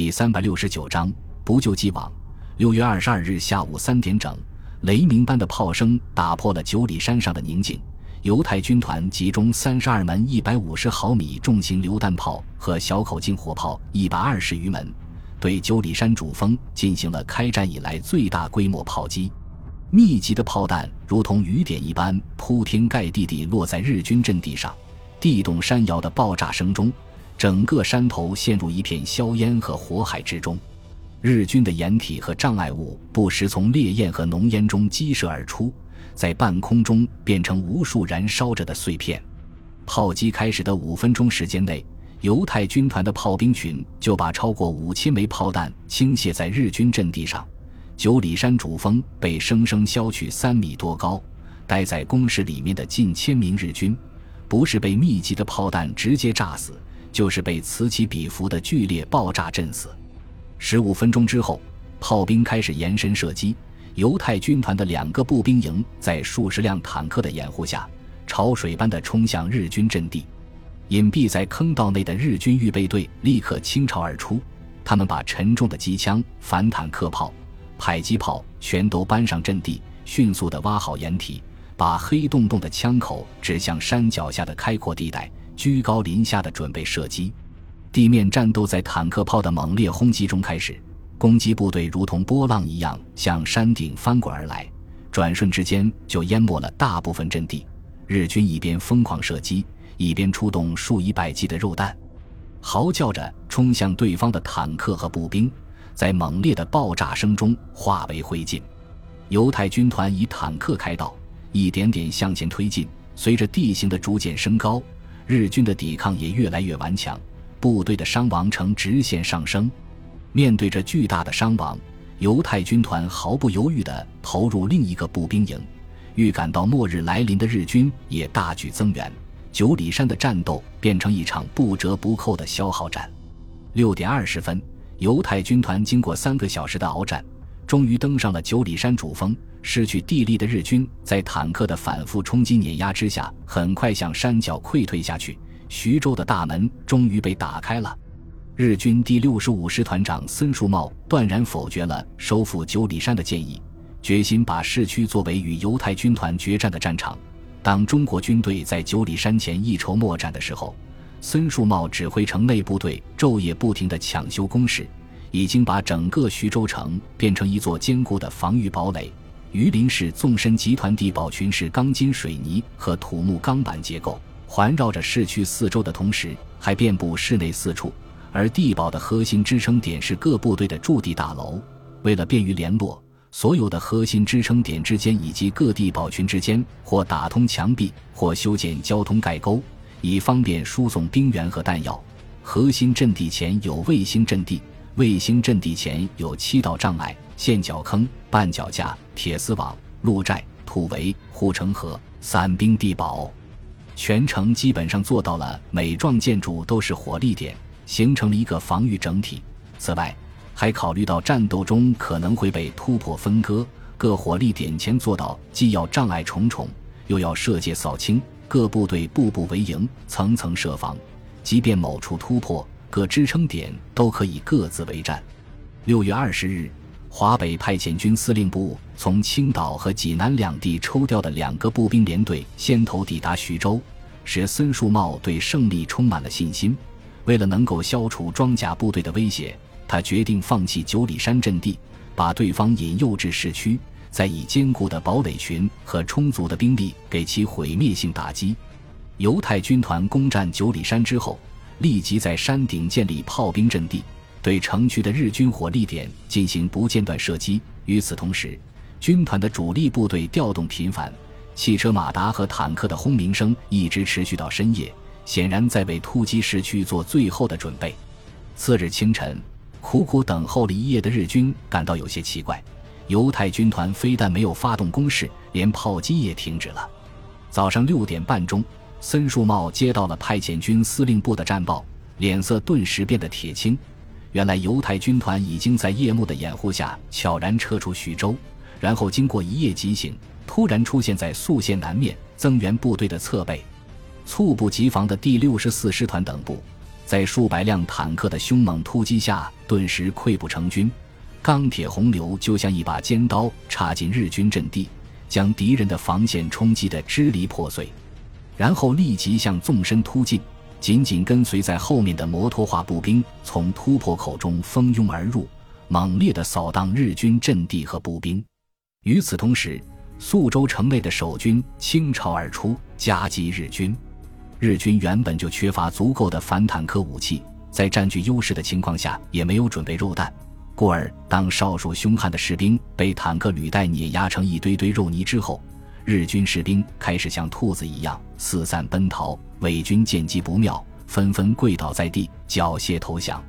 第三百六十九章不救既往。六月二十二日下午三点整，雷鸣般的炮声打破了九里山上的宁静。犹太军团集中三十二门一百五十毫米重型榴弹炮和小口径火炮一百二十余门，对九里山主峰进行了开战以来最大规模炮击。密集的炮弹如同雨点一般铺天盖地地落在日军阵地上，地动山摇的爆炸声中。整个山头陷入一片硝烟和火海之中，日军的掩体和障碍物不时从烈焰和浓烟中激射而出，在半空中变成无数燃烧着的碎片。炮击开始的五分钟时间内，犹太军团的炮兵群就把超过五千枚炮弹倾泻在日军阵地上，九里山主峰被生生削去三米多高。待在工事里面的近千名日军，不是被密集的炮弹直接炸死。就是被此起彼伏的剧烈爆炸震死。十五分钟之后，炮兵开始延伸射击。犹太军团的两个步兵营在数十辆坦克的掩护下，潮水般的冲向日军阵地。隐蔽在坑道内的日军预备队立刻倾巢而出，他们把沉重的机枪、反坦克炮、迫击炮全都搬上阵地，迅速地挖好掩体，把黑洞洞的枪口指向山脚下的开阔地带。居高临下的准备射击，地面战斗在坦克炮的猛烈轰击中开始。攻击部队如同波浪一样向山顶翻滚而来，转瞬之间就淹没了大部分阵地。日军一边疯狂射击，一边出动数以百计的肉弹，嚎叫着冲向对方的坦克和步兵，在猛烈的爆炸声中化为灰烬。犹太军团以坦克开道，一点点向前推进。随着地形的逐渐升高。日军的抵抗也越来越顽强，部队的伤亡呈直线上升。面对着巨大的伤亡，犹太军团毫不犹豫地投入另一个步兵营。预感到末日来临的日军也大举增援，九里山的战斗变成一场不折不扣的消耗战。六点二十分，犹太军团经过三个小时的鏖战，终于登上了九里山主峰。失去地利的日军，在坦克的反复冲击碾压之下，很快向山脚溃退下去。徐州的大门终于被打开了。日军第六十五师团长森树茂断然否决了收复九里山的建议，决心把市区作为与犹太军团决战的战场。当中国军队在九里山前一筹莫展的时候，孙树茂指挥城内部队昼夜不停地抢修工事，已经把整个徐州城变成一座坚固的防御堡垒。榆林市纵深集团地堡群是钢筋水泥和土木钢板结构，环绕着市区四周的同时，还遍布市内四处。而地堡的核心支撑点是各部队的驻地大楼。为了便于联络，所有的核心支撑点之间以及各地堡群之间，或打通墙壁，或修建交通盖沟，以方便输送兵员和弹药。核心阵地前有卫星阵地，卫星阵地前有七道障碍。陷脚坑、绊脚架、铁丝网、路寨、土围、护城河、散兵地堡，全城基本上做到了每幢建筑都是火力点，形成了一个防御整体。此外，还考虑到战斗中可能会被突破分割，各火力点前做到既要障碍重重，又要射界扫清，各部队步步为营，层层设防，即便某处突破，各支撑点都可以各自为战。六月二十日。华北派遣军司令部从青岛和济南两地抽调的两个步兵连队先头抵达徐州，使孙树茂对胜利充满了信心。为了能够消除装甲部队的威胁，他决定放弃九里山阵地，把对方引诱至市区，再以坚固的堡垒群和充足的兵力给其毁灭性打击。犹太军团攻占九里山之后，立即在山顶建立炮兵阵地。对城区的日军火力点进行不间断射击。与此同时，军团的主力部队调动频繁，汽车、马达和坦克的轰鸣声一直持续到深夜，显然在为突击市区做最后的准备。次日清晨，苦苦等候了一夜的日军感到有些奇怪：犹太军团非但没有发动攻势，连炮击也停止了。早上六点半钟，森树茂接到了派遣军司令部的战报，脸色顿时变得铁青。原来犹太军团已经在夜幕的掩护下悄然撤出徐州，然后经过一夜急行，突然出现在宿县南面增援部队的侧背。猝不及防的第六十四师团等部，在数百辆坦克的凶猛突击下，顿时溃不成军。钢铁洪流就像一把尖刀插进日军阵地，将敌人的防线冲击得支离破碎，然后立即向纵深突进。紧紧跟随在后面的摩托化步兵从突破口中蜂拥而入，猛烈地扫荡日军阵地和步兵。与此同时，宿州城内的守军倾巢而出，夹击日军。日军原本就缺乏足够的反坦克武器，在占据优势的情况下，也没有准备肉弹，故而当少数凶悍的士兵被坦克履带碾压成一堆堆肉泥之后，日军士兵开始像兔子一样四散奔逃。伪军见机不妙，纷纷跪倒在地，缴械投降。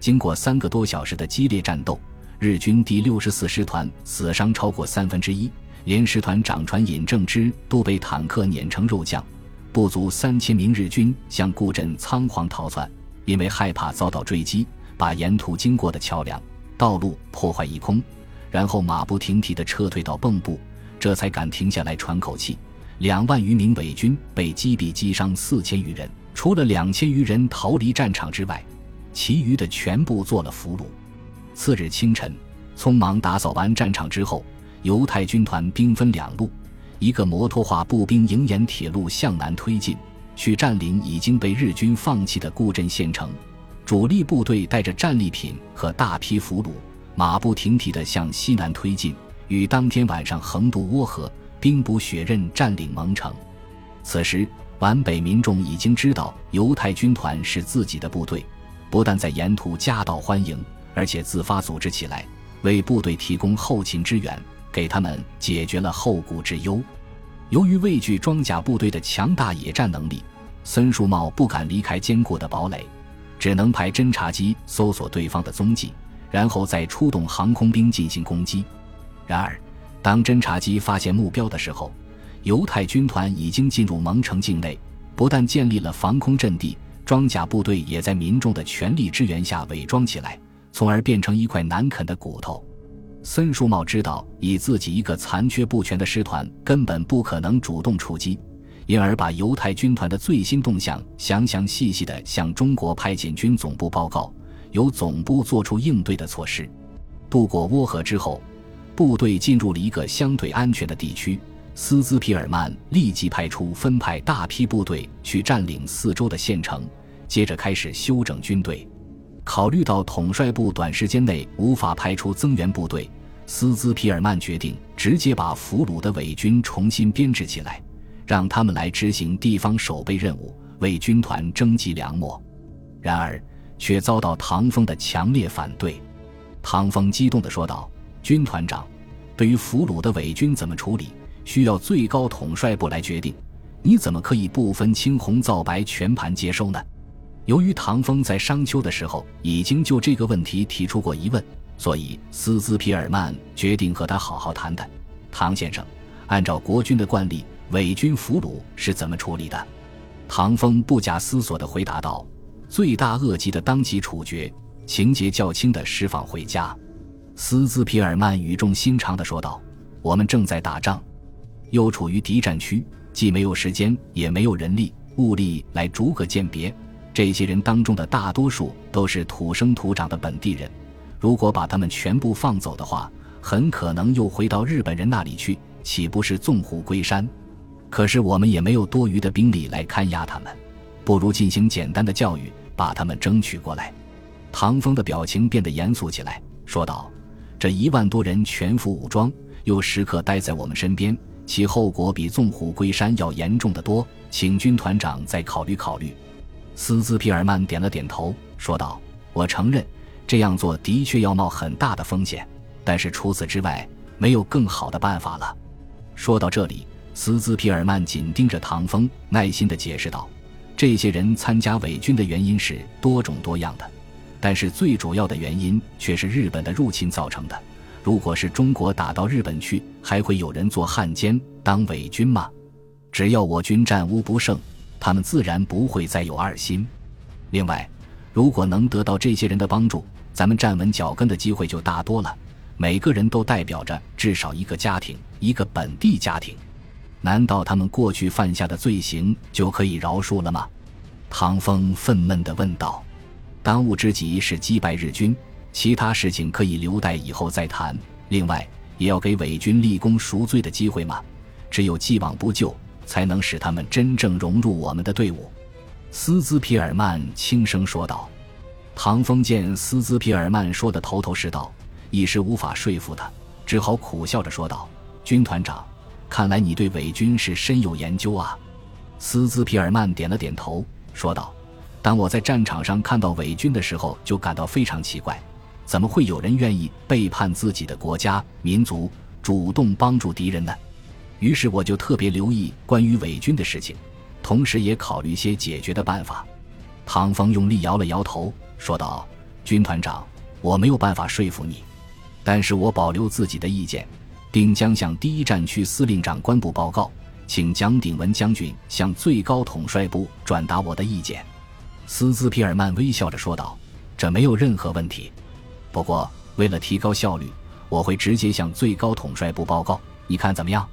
经过三个多小时的激烈战斗，日军第六十四师团死伤超过三分之一，连师团长传尹正之都被坦克碾成肉酱。不足三千名日军向固镇仓皇逃窜，因为害怕遭到追击，把沿途经过的桥梁、道路破坏一空，然后马不停蹄地撤退到蚌埠，这才敢停下来喘口气。两万余名伪军被击毙，击伤四千余人，除了两千余人逃离战场之外，其余的全部做了俘虏。次日清晨，匆忙打扫完战场之后，犹太军团兵分两路。一个摩托化步兵营沿铁路向南推进，去占领已经被日军放弃的固镇县城。主力部队带着战利品和大批俘虏，马不停蹄地向西南推进，于当天晚上横渡涡河，兵不血刃占领蒙城。此时，皖北民众已经知道犹太军团是自己的部队，不但在沿途夹道欢迎，而且自发组织起来，为部队提供后勤支援。给他们解决了后顾之忧。由于畏惧装甲部队的强大野战能力，孙树茂不敢离开坚固的堡垒，只能派侦察机搜索对方的踪迹，然后再出动航空兵进行攻击。然而，当侦察机发现目标的时候，犹太军团已经进入蒙城境内，不但建立了防空阵地，装甲部队也在民众的全力支援下伪装起来，从而变成一块难啃的骨头。孙树茂知道，以自己一个残缺不全的师团，根本不可能主动出击，因而把犹太军团的最新动向详详细细地向中国派遣军总部报告，由总部做出应对的措施。渡过涡河之后，部队进入了一个相对安全的地区。斯兹皮尔曼立即派出分派大批部队去占领四周的县城，接着开始休整军队。考虑到统帅部短时间内无法派出增援部队，斯兹皮尔曼决定直接把俘虏的伪军重新编制起来，让他们来执行地方守备任务，为军团征集粮秣。然而，却遭到唐风的强烈反对。唐风激动地说道：“军团长，对于俘虏的伪军怎么处理，需要最高统帅部来决定，你怎么可以不分青红皂白全盘接收呢？”由于唐风在商丘的时候已经就这个问题提出过疑问，所以斯兹皮尔曼决定和他好好谈谈。唐先生，按照国军的惯例，伪军俘虏是怎么处理的？唐风不假思索地回答道：“罪大恶极的当即处决，情节较轻的释放回家。”斯兹皮尔曼语重心长地说道：“我们正在打仗，又处于敌占区，既没有时间，也没有人力物力来逐个鉴别。”这些人当中的大多数都是土生土长的本地人，如果把他们全部放走的话，很可能又回到日本人那里去，岂不是纵虎归山？可是我们也没有多余的兵力来看押他们，不如进行简单的教育，把他们争取过来。唐风的表情变得严肃起来，说道：“这一万多人全副武装，又时刻待在我们身边，其后果比纵虎归山要严重的多，请军团长再考虑考虑。”斯兹皮尔曼点了点头，说道：“我承认，这样做的确要冒很大的风险，但是除此之外，没有更好的办法了。”说到这里，斯兹皮尔曼紧盯着唐风，耐心地解释道：“这些人参加伪军的原因是多种多样的，但是最主要的原因却是日本的入侵造成的。如果是中国打到日本去，还会有人做汉奸当伪军吗？只要我军战无不胜。”他们自然不会再有二心。另外，如果能得到这些人的帮助，咱们站稳脚跟的机会就大多了。每个人都代表着至少一个家庭，一个本地家庭。难道他们过去犯下的罪行就可以饶恕了吗？唐风愤懑地问道：“当务之急是击败日军，其他事情可以留待以后再谈。另外，也要给伪军立功赎罪的机会嘛。只有既往不咎，才能使他们真正融入我们的队伍。”斯兹皮尔曼轻声说道。唐风见斯兹皮尔曼说的头头是道，一时无法说服他，只好苦笑着说道：“军团长，看来你对伪军是深有研究啊。”斯兹皮尔曼点了点头，说道：“当我在战场上看到伪军的时候，就感到非常奇怪，怎么会有人愿意背叛自己的国家民族，主动帮助敌人呢？于是我就特别留意关于伪军的事情，同时也考虑些解决的办法。”唐风用力摇了摇头。说道：“军团长，我没有办法说服你，但是我保留自己的意见，并将向第一战区司令长官部报告，请蒋鼎文将军向最高统帅部转达我的意见。”斯兹皮尔曼微笑着说道：“这没有任何问题。不过，为了提高效率，我会直接向最高统帅部报告。你看怎么样？”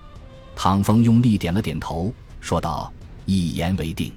唐风用力点了点头，说道：“一言为定。”